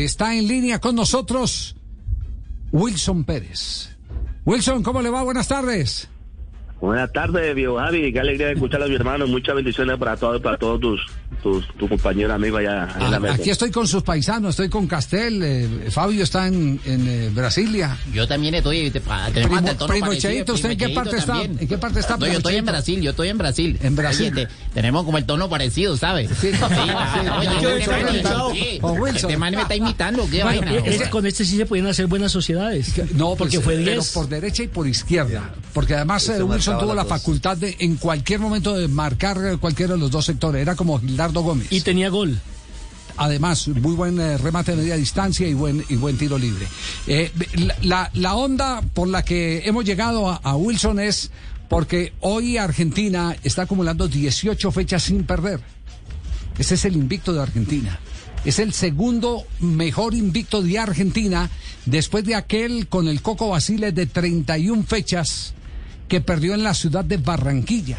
está en línea con nosotros Wilson Pérez. Wilson, ¿cómo le va? Buenas tardes. Buenas tardes, viejo Javi. Qué alegría de escuchar a mi hermano. Muchas bendiciones para todos, para todos tus, tus, tu compañero amigo allá en la Ah, mesa. Aquí estoy con sus paisanos, estoy con Castel, eh, Fabio está en, en, eh, Brasilia. Yo también estoy. Te, pa- te Primo- manda el tono primo parecido, Cheito, ¿usted en qué parte está? ¿En qué parte está, No, yo estoy en? Brasil, yo estoy en Brasil. En Brasil. Oye, te- tenemos como el tono parecido, ¿sabes? Sí, sí, ya yo lo este sí, Con Wilson. Este man me está imitando, qué Bueno, vaina. con este sí se pueden hacer buenas sociedades. No, porque fue pero 10. por derecha y por izquierda. Porque además eh, Wilson tuvo la facultad de en cualquier momento de marcar eh, cualquiera de los dos sectores. Era como Gómez. Y tenía gol. Además, muy buen eh, remate de media distancia y buen, y buen tiro libre. Eh, la, la- la onda por la que hemos llegado a, a Wilson es porque hoy Argentina está acumulando 18 fechas sin perder. Ese es el invicto de Argentina. Es el segundo mejor invicto de Argentina después de aquel con el Coco Basile de 31 fechas que perdió en la ciudad de Barranquilla.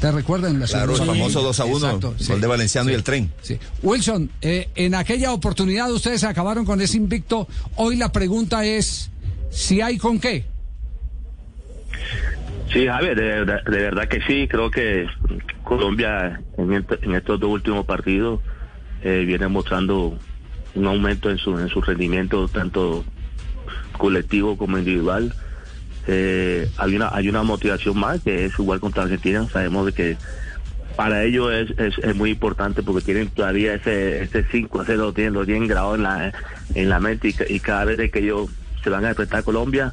¿Te recuerdan la Claro, el famoso 2 a 1, Exacto, sí. gol de Valenciano y el tren. Sí. Wilson, eh, en aquella oportunidad ustedes acabaron con ese invicto. Hoy la pregunta es si hay con qué. Sí, Javier, de, verdad- de verdad que sí. Creo que Colombia en, este- en estos dos últimos partidos eh, viene mostrando un aumento en su, en su rendimiento, tanto colectivo como individual. Eh, hay una hay una motivación más que es igual contra Argentina. Sabemos de que para ellos es, es, es muy importante porque tienen todavía ese ese 5 a 0 lo tienen, lo tienen grabado en la en la mente y, ca- y cada vez que ellos se van a enfrentar a Colombia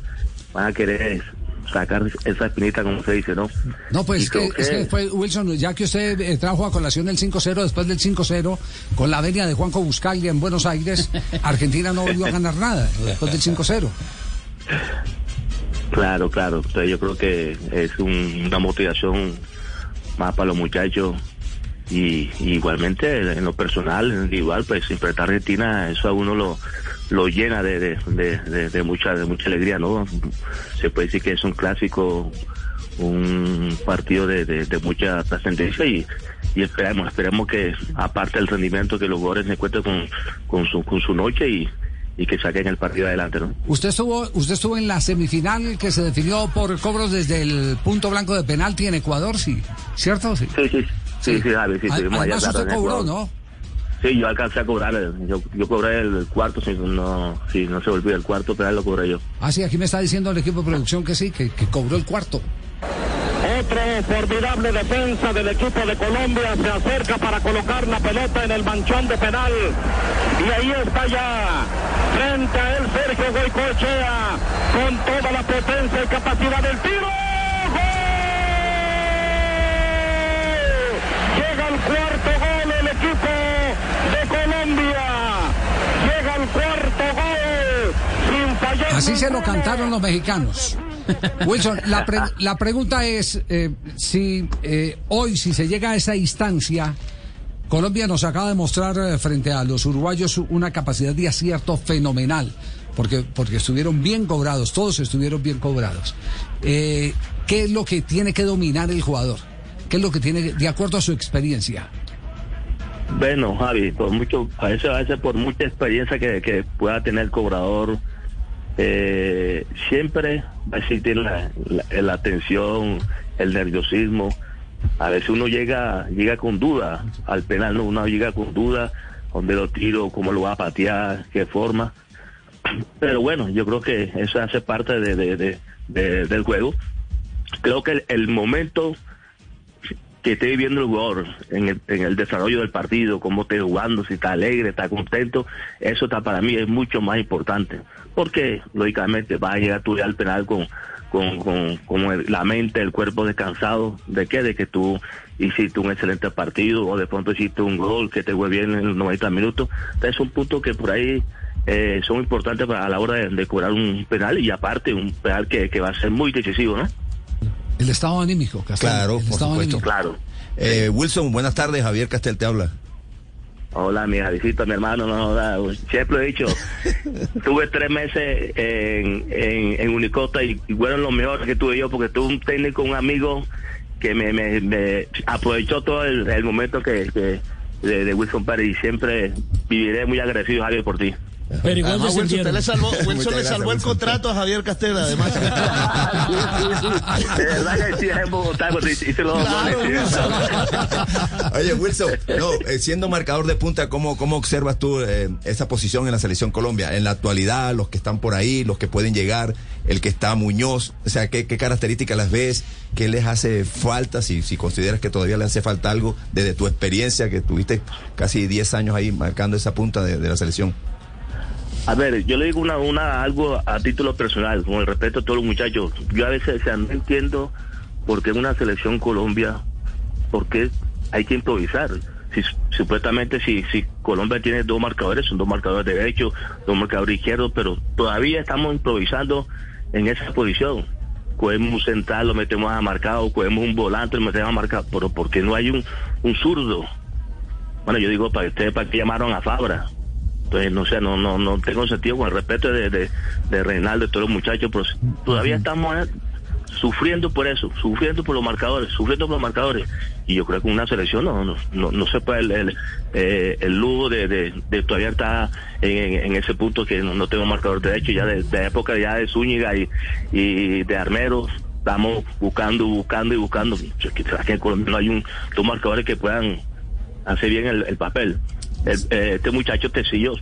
van a querer sacar esa espinita como se dice, ¿no? No, pues que, creo es que fue, Wilson, ya que usted eh, trajo a colación el 5-0 después del 5-0 con la venia de Juanco Buscaglia en Buenos Aires, Argentina no volvió a ganar nada después del 5-0. Claro, claro. Entonces yo creo que es un- una motivación más para los muchachos y, igualmente en lo personal, individual, pues a Argentina, eso a uno lo, lo llena de, de, de, mucha de mucha alegría, ¿no? Se puede decir que es un clásico, un partido de, mucha trascendencia y, y esperamos, esperemos que aparte del rendimiento que los jugadores se encuentren con, con, su, con su noche y, y que saquen el partido adelante, ¿no? Usted estuvo, usted estuvo en la semifinal que se definió por cobros desde el punto blanco de penalti en Ecuador, sí, ¿cierto? Sí. Sí, sí, sí, sí, Javi, sí, Además usted cobró. ¿no? Sí, yo alcancé a cobrar, eh, yo, yo cobré el cuarto, si no, si no se olvida el cuarto, pero lo cobré yo. Ah, sí, aquí me está diciendo el equipo de producción que sí, que, que cobró el cuarto. Otro formidable defensa del equipo de Colombia se acerca para colocar la pelota en el manchón de penal. Y ahí está ya, frente a él Sergio Goicoechea, con toda la potencia y capacidad del tiro. ¡Gol! Llega el cuarto gol el equipo de Colombia. Llega el cuarto gol. Sin fallar Así se lo cantaron los mexicanos. Wilson, la, pre- la pregunta es eh, si eh, hoy, si se llega a esa instancia, Colombia nos acaba de mostrar eh, frente a los uruguayos una capacidad de acierto fenomenal, porque, porque estuvieron bien cobrados, todos estuvieron bien cobrados. Eh, ¿Qué es lo que tiene que dominar el jugador? ¿Qué es lo que tiene, de acuerdo a su experiencia? Bueno, Javi, por mucho, a veces, a veces por mucha experiencia que, que pueda tener el cobrador, eh, siempre va a existir la, tensión, el nerviosismo. A veces uno llega, llega con duda al penal, ¿no? uno llega con duda, dónde lo tiro, cómo lo va a patear, qué forma. Pero bueno, yo creo que eso hace parte de, de- de- de- del juego. Creo que el momento que esté viviendo el jugador en el, en el desarrollo del partido, cómo esté jugando, si está alegre, está contento, eso está para mí es mucho más importante. Porque, lógicamente, vas a llegar tú ya al penal con, con, con, con la mente, el cuerpo descansado. ¿De qué? De que tú hiciste un excelente partido o de pronto hiciste un gol que te fue bien en los 90 minutos. Entonces, son puntos que por ahí eh, son importantes para, a la hora de, de cobrar un penal y aparte un penal que va a ser muy decisivo, ¿no? El estado anímico, Castel, Claro, el por estado supuesto. anímico. Claro. Eh, Wilson, buenas tardes. Javier Castel te habla. Hola, mi Javisito, mi hermano, no, no, siempre he dicho, tuve tres meses en, en, en Unicota y, y fueron los mejores que tuve yo porque tuve un técnico, un amigo que me, me, me aprovechó todo el, el momento que, que, de, de Wilson Pérez y siempre viviré muy agradecido, Javier, por ti. Pero igual Además, Wilson, usted le salvó, Wilson le salvó el Wilson. contrato a Javier Castel, además. De verdad que sí, es Bogotá, pues, hice los dos Claro, goles, sí. Wilson. Oye, Wilson, no, eh, siendo marcador de punta, ¿cómo, cómo observas tú eh, esa posición en la selección Colombia? En la actualidad, los que están por ahí, los que pueden llegar, el que está Muñoz, o sea, ¿qué, qué características las ves? ¿Qué les hace falta? Si, si consideras que todavía le hace falta algo desde tu experiencia, que tuviste casi 10 años ahí marcando esa punta de, de la selección. A ver, yo le digo una, una algo a título personal, con el respeto a todos los muchachos. Yo a veces o no entiendo por qué una selección Colombia, por qué hay que improvisar. Si, supuestamente si, si Colombia tiene dos marcadores, son dos marcadores derechos, dos marcadores izquierdos, pero todavía estamos improvisando en esa posición. Cogemos un central, lo metemos a marcado, cogemos un volante, lo metemos a marcado, pero porque no hay un, un zurdo. Bueno, yo digo, para ustedes, ¿para qué llamaron a Fabra? Entonces, no sé, no, no, no tengo sentido con el respeto de, de, de Reinaldo y todos los muchachos, pero todavía estamos eh, sufriendo por eso, sufriendo por los marcadores, sufriendo por los marcadores. Y yo creo que una selección no, no, no, no se puede el, el, eh, el lujo de, de, de todavía estar en, ese punto que no, no tengo marcador derecho, ya de, de época ya de Zúñiga y, y de Armero, estamos buscando, buscando y buscando. Que en Colombia no hay un, dos marcadores que puedan hacer bien el, el papel. Eh, este muchacho Tecillo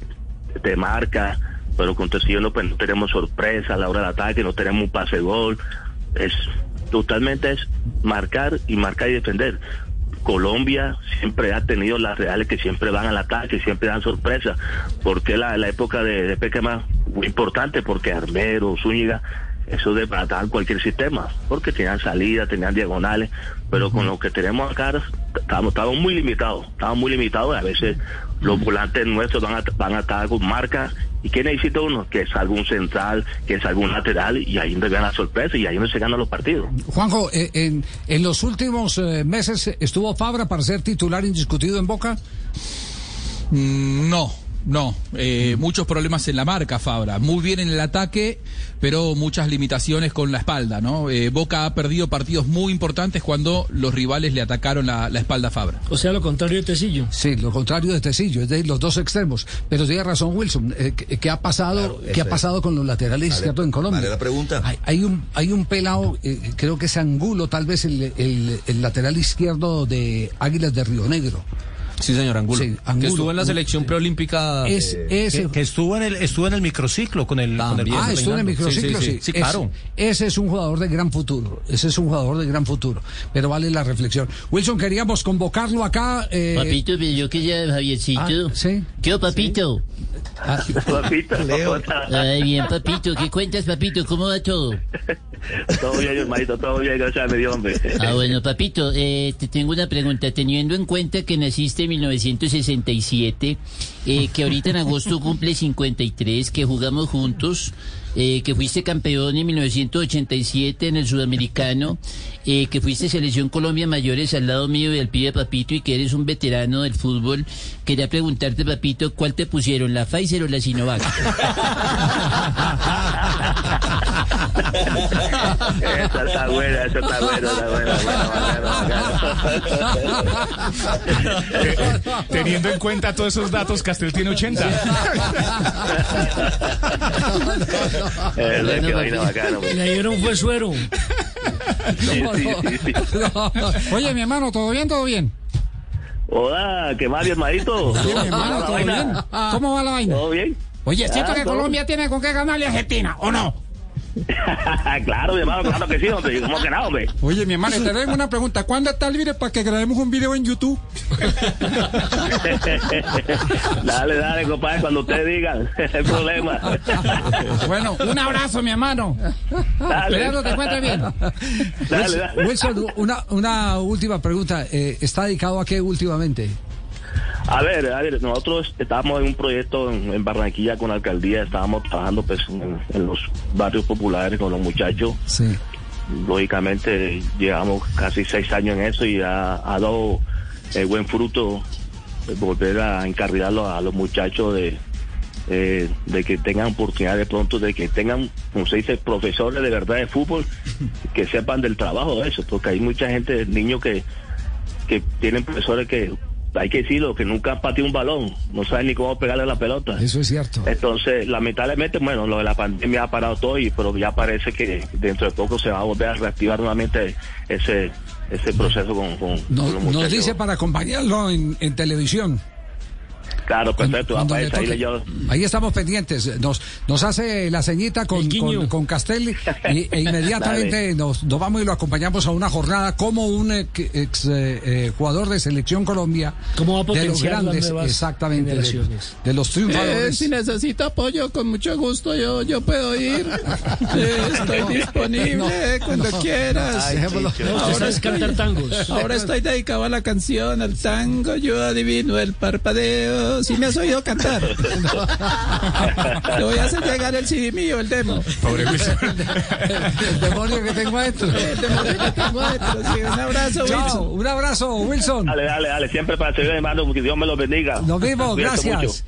te marca, pero con Tecillo no, pues, no tenemos sorpresa a la hora del ataque, no tenemos un pase gol. Es totalmente es marcar y marcar y defender. Colombia siempre ha tenido las reales que siempre van al ataque, siempre dan sorpresa. Porque la, la época de, de Pequema importante, porque Armero, Zúñiga, eso desbarataban cualquier sistema, porque tenían salida, tenían diagonales, pero con lo que tenemos acá estamos, estamos muy limitados, estamos muy limitados, a veces los volantes nuestros van a, van a estar con marca, ¿y qué necesita uno? Que salga un central, que salga un lateral, y ahí donde gana sorpresa, y ahí donde se ganan los partidos. Juanjo, eh, en, en los últimos eh, meses estuvo Fabra para ser titular indiscutido en Boca. Mm, No, no. Eh, muchos problemas en la marca, Fabra. Muy bien en el ataque, pero muchas limitaciones con la espalda, ¿no? Eh, Boca ha perdido partidos muy importantes cuando los rivales le atacaron la, la espalda a Fabra. O sea, lo contrario de Tecillo. Sí, lo contrario de Tecillo, es de los dos extremos. Pero tiene razón Wilson, eh, ¿qué, qué ha pasado, Claro, qué ha pasado con los laterales Vale, izquierdos en Colombia? vale la pregunta. Hay, hay un hay un pelado, eh, creo que es Angulo, tal vez el, el- el lateral izquierdo de Águilas de Río Negro. Sí, señor Angulo. Sí, Angulo. Que estuvo en la selección preolímpica. Es, eh, ese, Que, que estuvo en el estuvo en el microciclo con el, con el. Ah, estuvo en el microciclo, Sí, sí. sí, sí. Sí, Ese- claro. Ese, es un jugador de gran futuro. Ese es un jugador de gran futuro. Pero vale la reflexión. Wilson, queríamos convocarlo acá. eh, Papito, pero yo quería, Javiercito. Ah, sí. ¿Qué, oh, papito? Papito, Ay, bien, papito. ¿Qué cuentas, papito? ¿Cómo va todo? todo bien, hermanito, todo bien, gracias a mi Dios, hombre. Ah, bueno, papito, eh, te tengo una pregunta. Teniendo en cuenta que naciste en 1967, eh, que ahorita en agosto cumple 53, que jugamos juntos, eh, que fuiste campeón en 1987 en el Sudamericano, eh, que fuiste selección Colombia Mayores al lado mío y al pie de Papito y que eres un veterano del fútbol, quería preguntarte, Papito, ¿cuál te pusieron, la Pfizer o la Sinovac? Esa está buena, esa está buena, está buena, buena, bacano. Teniendo en cuenta todos esos datos, Castel tiene 80. Eh, Bueno, qué vaina papi. bacana, hombre. Le dieron fue suero. Sí, sí, sí, sí. Oye, mi hermano, ¿todo bien? ¿Todo bien? Hola, ¿qué más, mi hermanito? ¿Cómo va la vaina? ¿Todo bien? Oye, ¿siento Ah, que todo. Colombia tiene con qué ganarle a Argentina o no? claro, mi hermano, claro que sí, hombre. ¿Cómo que no, hombre? Oye, mi hermano, te tengo una pregunta. ¿Cuándo está libre para que grabemos un video en YouTube? dale, dale, compadre, cuando ustedes digan, el problema. Bueno, un abrazo, mi hermano. Dale. Esperando te encuentres bien. Dale, dale. Wilson, una, una última pregunta. Eh, ¿Está dedicado a qué últimamente? A ver, a ver, nosotros estábamos en un proyecto en, en Barranquilla con la alcaldía, estábamos trabajando pues en, en los barrios populares con los muchachos. Sí. Lógicamente llevamos casi seis años en eso y ha, ha dado eh, buen fruto eh, volver a encarrilarlo a los muchachos de, eh, de que tengan oportunidad de pronto, de que tengan, como se dice, profesores de verdad de fútbol, que sepan del trabajo de eso, porque hay mucha gente, niños que, que tienen profesores que hay que decirlo, que nunca han pateado un balón, no saben ni cómo pegarle la pelota. Eso es cierto. Entonces, lamentablemente, bueno, lo de la pandemia ha parado todo, y, pero ya parece que dentro de poco se va a volver a reactivar nuevamente ese ese proceso con, con, No- con los nos dice para acompañarlo en, en televisión. Claro, perfecto, Cuando para esa, ahí yo- Ahí estamos pendientes. Nos, nos hace la ceñita con, con, con Castelli y, e inmediatamente nos, nos vamos y lo acompañamos a una jornada como un ex, ex, eh, eh, jugador de Selección Colombia. ¿Cómo va a de los grandes, exactamente, de, de los triunfadores. Eh, necesita apoyo, con mucho gusto yo, yo puedo ir. Eh, estoy disponible cuando quieras. Ay, Dejémoslo. Chicho. No, usted Ahora sabe cantar tangos. Ahora estoy dedicado a la canción, al tango, yo adivino el parpadeo. Si me has oído cantar. Le voy a hacer llegar el CD mío, el demo. Pobre Wilson. El demonio que tengo adentro. El demo que tengo adentro, sí. Un abrazo, Chao, Wilson. un abrazo, Wilson. Dale, dale, dale, siempre para servir, hermano, que Dios me los bendiga. Nos vemos, mucho. gracias.